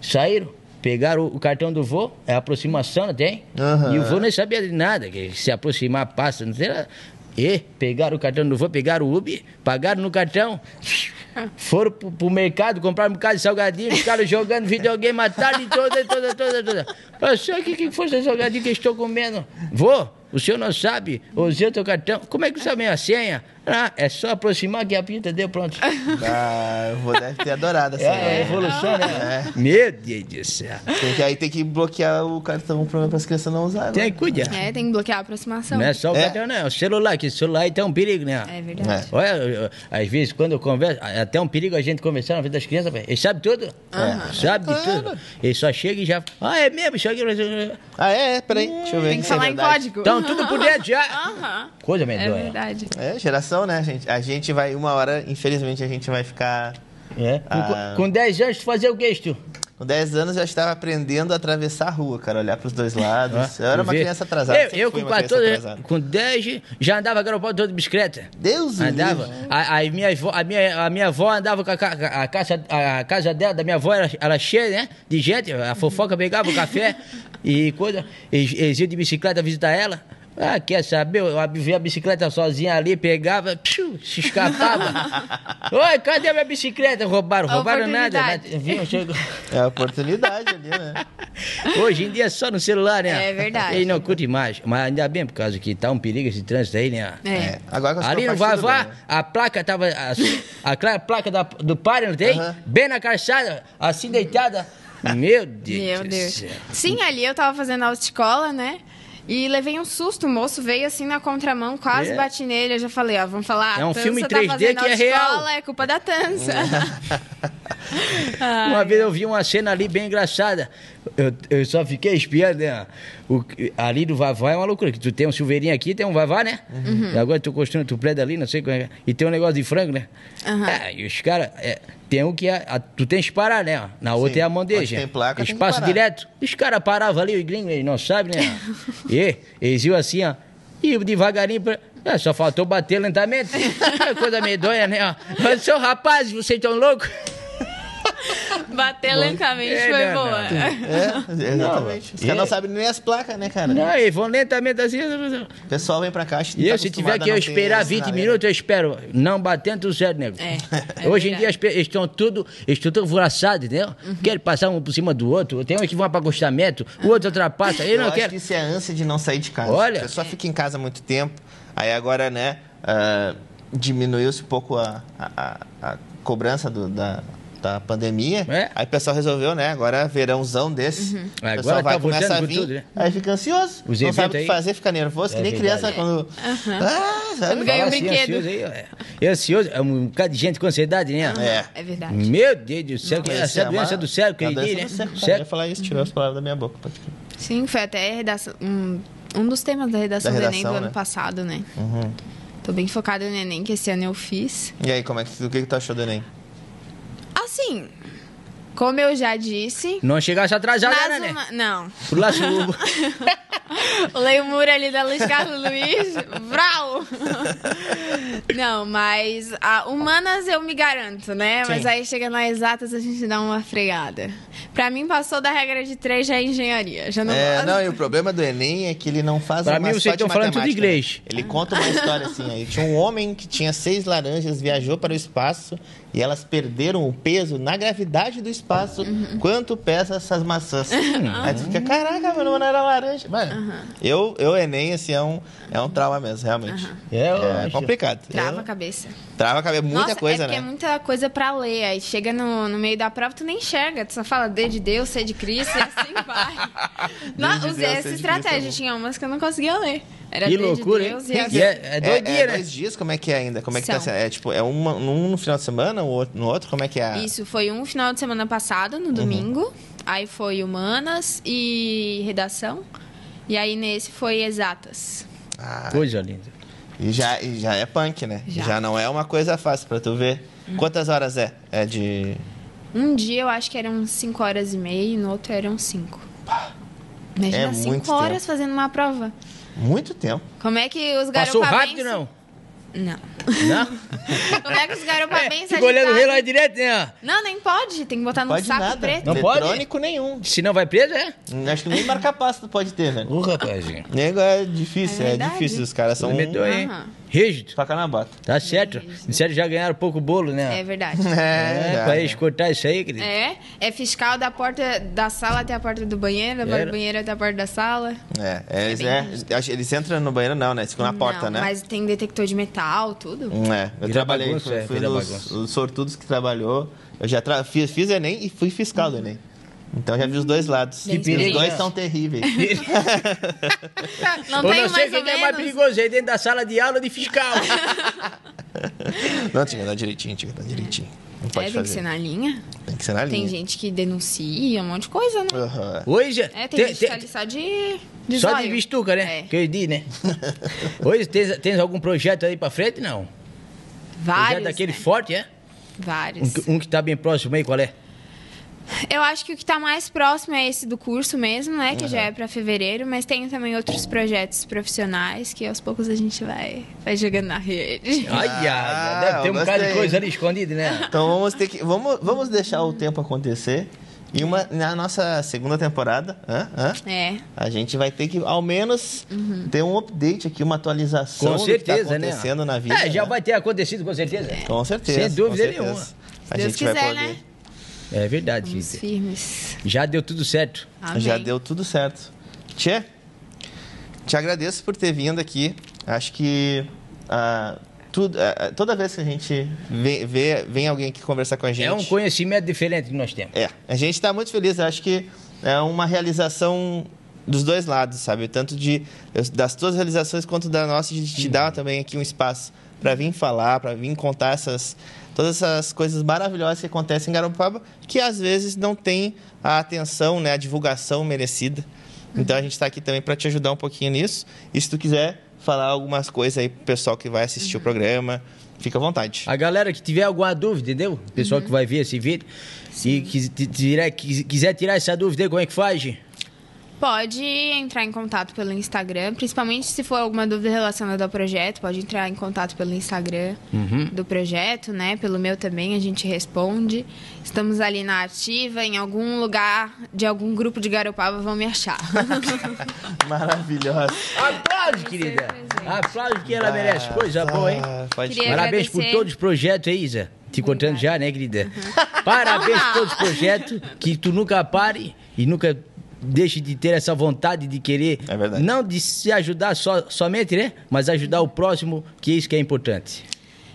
Saíram, pegaram o cartão do vô, é aproximação, não tem? Aham. E o vô nem sabia de nada, que se aproximar passa, não tem nada. E pegaram o cartão do vô, pegaram o Uber, pagaram no cartão, foram pro, pro mercado, compraram um bocado de salgadinho, ficaram jogando videogame a tarde toda, toda, toda, toda. Eu sei o que, que foi esse salgadinho que eu estou comendo. Vô, o senhor não sabe, usei o teu cartão. Como é que sabe a minha senha? Ah, é só aproximar que a pinta deu, pronto. Ah, o vô deve ter adorado essa É, a ideia. evolução, né? Meu Deus do céu. Tem que, aí tem que bloquear o cartão para as crianças não usarem. Tem né? que cuidar. é, tem que bloquear a aproximação. Não é só o É. cartão, não. É o celular, que o celular aí tem um perigo, né? É verdade. É. Olha, eu- eu- às vezes quando eu converso, é até um perigo a gente conversar na frente das crianças, velho. Eles sabem tudo. Aham. Sabe de tudo. Eles só chegam e já. Ah, é mesmo? Aqui. Ah, é? é, Peraí, deixa eu ver. Tem que é falar em verdade. código. Tudo por dentro já. Aham. Coisa É medonha. verdade. É, geração, né, gente? A gente vai, uma hora, infelizmente, a gente vai ficar. É. Ah. Com, com 10 anos, tu fazia o que, tu? Com 10 anos eu já estava aprendendo a atravessar a rua, cara, olhar pros dois lados. Ó, eu era uma vê? criança atrasada. Eu, eu com uma criança 14, atrasada. com 10, já andava garopado todo de bicicleta. Deus me Andava. A, a minha avó, a, minha, a minha avó andava com a, ca- a, casa, a casa dela, da minha avó, era, era cheia, né? De gente. A fofoca pegava o café e coisa. Eles iam de bicicleta visitar ela. Ah, quer saber? Eu vi a bicicleta sozinha ali, pegava, psiu, se escapava. Oi, cadê a minha bicicleta? Roubaram, roubaram nada. Oportunidade. Vinham, chegou. É a oportunidade ali, né? Hoje em dia é só no celular, né? É verdade. Ele não curte mais. Mas ainda bem, por causa que tá um perigo esse trânsito aí, né? É. Agora com as Ali no Vavá, né? a placa tava. A, a cla- placa da- do páreo, não tem? Bem na calçada, assim deitada. Meu Deus. Meu Deus. céu. Sim, ali eu tava fazendo autoescola, né? E levei um susto, o moço veio assim na contramão, quase É. bati nele. Eu já falei, ó, vamos falar. É um filme em tá 3D fazendo que é real. É culpa da Tança. Uma vez eu vi uma cena ali bem engraçada. Eu, eu só fiquei espiando, né? O, ali do Vavá é uma loucura. Que tu tem um silveirinho aqui, tem um Vavá, né? Uhum. E agora tu construindo tu prédio ali, não sei como é. é. E tem um negócio de frango, né? Aham. É, e os caras. tem um que é. a- tu tens que parar, né? Na outra Sim. é a bandeja. tem placa, tem Espaço parar. direto. Os caras paravam ali, o gringo, eles não sabem, né? e eles iam assim, ó. E devagarinho pra. É, só faltou bater lentamente. É coisa medonha, né? Mas, seu rapaz, vocês estão loucos? Bater lentamente É, foi não, boa. É, exatamente. Os caras não é- sabem nem as placas, né, cara? Não, eles vão lentamente assim. O pessoal vem pra cá. E tá eu, se tiver que eu não esperar 20 sinaleira. minutos, eu espero. Não batendo, tudo certo, nego. É, é Hoje em dia eles estão tudo, eles estão tudo furaçados, entendeu? Querem passar um por cima do outro. Tem uns que vão para acostamento, o outro ultrapassa. Ele Eu não acho quer. que isso é a ânsia de não sair de casa. Olha. A pessoa fica em casa há muito tempo, aí agora, né, ah, diminuiu-se um pouco a, a, a- a cobrança do- da, da pandemia. É. Aí o pessoal resolveu, né, agora verãozão desse. Uhum. O Agora pessoal tá vai, voltando começa a vir, tudo, né? aí fica ansioso. Os não sabe o que fazer, fica nervoso, que É nem verdade. criança quando... Ah, sabe? Ganha um assim, brinquedo. ansioso aí, é. ansioso, é um bocado de gente com ansiedade, né? É. É verdade. Meu Deus do céu, que Mas essa é doença uma- do céu, que é ele né? Eu ia falar isso, tirou as palavras da minha boca. Sim, foi até redação, um, um dos temas da redação, Da do Enem redação, do ano né? passado, né? Uhum. Tô bem focada no Enem, que esse ano eu fiz. E aí, como é que, o que, que tu achou do Enem? Assim, como eu já disse... Não chegasse atrasado, nas né, né? uma- Não. Por lá subo. O Leio Muro ali da Luiz Carlos Luiz. Vrau! Não, mas a humanas eu me garanto, né? Mas Sim. aí chega nas exatas a gente dá uma freada. Pra mim, passou da regra de três já é engenharia. Já não É, gosto. não, e o problema do Enem é que ele não faz Pra uma mim, vocês só de estão falando tudo matemática, inglês. né? Ele conta uma história assim, aí tinha um homem que tinha seis laranjas, viajou para o espaço e elas perderam o peso na gravidade do espaço. Uhum. Quanto pesa essas maçãs? Aí tu fica, caraca, meu não era laranja. Mano, eu, eu, Enem, assim, é um, é um trauma mesmo, realmente. É, eu É acho. complicado. Trava Eu- a cabeça. Trava a cabeça, muita Nossa, coisa, é porque né? é muita coisa pra ler. Aí chega no, no meio da prova, tu nem enxerga. Tu só fala D de Deus, C de Cristo e assim vai. Não, de usei essa estratégia. Cristo, Tinha umas que eu não conseguia ler. Era Que loucura, de hein? Deus e E assim. é, é doideira, é, né? dois dias, como é que é ainda? Como é que tá São. sendo? É tipo, é uma, num no final de semana, o outro, no outro, como é que é? a- Isso foi um final de semana passado, Uhum. no domingo. Aí foi humanas e redação. E aí nesse foi exatas. Ah, Coisa linda. E já, e já é punk, né? Já. Já. não é uma coisa fácil pra tu ver. Quantas horas é? É de. Um dia eu acho que eram 5 horas e meia e no outro eram 5. Imagina É muito 5 horas tempo. fazendo uma prova. Muito tempo. Como é que os Passou garopabenses... rápido, não? Não. Não? Como é que os garopabenses... Fica olhando o relógio direto, né? Não, nem pode. Tem que botar no Pode saco nada. preto. Não pode? Eletrônico nenhum. Se não vai preso, é? Acho que nem marcar passo tu pode ter, velho. Ô, rapazinho. Nego é difícil, É é, difícil. Os caras são. São medonho, hein? Aham. Rígido. Faca na bota. Tá certo. Disseram que já ganharam pouco bolo, né? É verdade. É, É, pra eles cortar isso aí, querido. É, é fiscal da porta da sala até a porta do banheiro, da porta banheiro até a porta da sala. É, é, eles, é, rígido. acho- eles entram no banheiro, não, né? Eles ficam na porta, Não, né? Mas tem detector de metal, tudo. É, eu Vira trabalhei, bagunça, fui, é, fui nos os sortudos que trabalhou. Eu já tra- fiz, fiz Enem e fui fiscal do Enem. Então já vi os dois lados. E os dois são terríveis. Não Eu tem não sei mais quem ou é mais perigoso aí dentro da sala de aula de fiscal. não, tinha que dar direitinho, tinha que dar direitinho. Não É, pode tem que ser na linha. Tem que ser na Tem linha. gente que denuncia, um monte de coisa, né? Aham. Hoje, É, tem, gente que tá ali só de, de só de zóio. vistuca, né? É. Que eu digo, né? Hoje, tens, tens algum projeto aí pra frente, não? Vários, projeto daquele né? forte, é? Um, Vários. que- um que tá bem próximo aí, qual é? Eu acho que o que está mais próximo é esse do curso mesmo, né? Que já é para fevereiro, mas tenho também outros projetos profissionais que aos poucos a gente vai, vai jogando na rede. Ai, ai, Ah, deve ter um bocado de coisa ali escondida, né? Então vamos ter que. Vamos, vamos deixar o tempo acontecer. E uma, na nossa segunda temporada, hã? Hã? É. a gente vai ter que, ao menos, ter um update aqui, uma atualização Com do que tá certeza, né? acontecendo na vida. É, já né? vai ter acontecido, com certeza. Com certeza. Sem dúvida certeza. nenhuma. A Deus gente vai quiser, poder. né? É verdade, Vamos querida. firmes. Já deu tudo certo. Amém. Já deu tudo certo. Tchê, te agradeço por ter vindo aqui. Acho que ah, tudo, ah, toda vez que a gente vê, vê- vem alguém aqui conversar com a gente. É um conhecimento diferente que nós temos. É, a gente está muito feliz. Acho que é uma realização dos dois lados, sabe? Tanto de das tuas realizações quanto da nossa, de te dar também aqui um espaço para vir falar, para vir contar essas todas essas coisas maravilhosas que acontecem em Garopaba, que às vezes não tem a atenção, né, a divulgação merecida. Então a gente está aqui também para te ajudar um pouquinho nisso. E se tu quiser falar algumas coisas aí pro pessoal que vai assistir o programa, fica à vontade. A galera que tiver alguma dúvida, entendeu? O pessoal que vai ver esse vídeo e que- quiser tirar essa dúvida aí, como é que faz? Pode entrar em contato pelo Instagram, principalmente se for alguma dúvida relacionada ao projeto, pode entrar em contato pelo Instagram do projeto, né? Pelo meu também, a gente responde. Estamos ali na ativa, em algum lugar de algum grupo de Garopaba vão me achar. Maravilhosa. Aplausos, querida. Aplausos que ela merece. Coisa boa, hein? Ah, Pode Queria- Parabéns por agradecer. todos os projetos aí, Isa. Te contando já, né, querida? Parabéns por todos os projetos. Que tu nunca pare e nunca deixe de ter essa vontade de querer. É verdade. Não de se ajudar só, somente, né? Mas ajudar o próximo, que é isso que é importante.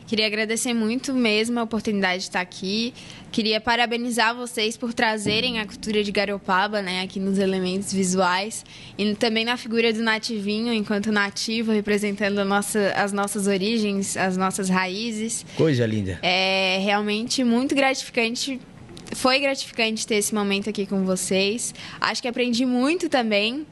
Queria agradecer muito mesmo a oportunidade de estar aqui. Queria parabenizar vocês por trazerem a cultura de Garopaba, né, aqui nos elementos visuais e também na figura do nativinho, enquanto nativo, representando a nossa- as nossas origens, as nossas raízes. Coisa linda. É realmente muito gratificante. Foi gratificante ter esse momento aqui com vocês. Acho que aprendi muito também.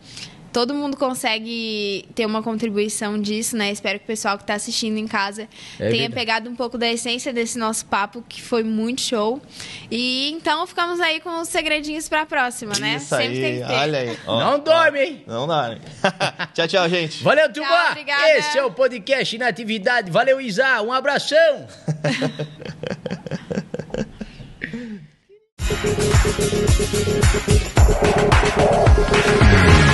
Todo mundo consegue ter uma contribuição disso, né? Espero que o pessoal que está assistindo em casa É tenha verdade. pegado um pouco da essência desse nosso papo, que foi muito show. E então ficamos aí com os segredinhos para a próxima, né? Isso aí, tem que ter. olha aí. ó, Não dorme, hein? Não dorme. tchau, tchau, gente. Valeu, Tubá! obrigada. Esse é o podcast Inatividade. Valeu, Isa! Um abração! Thank you.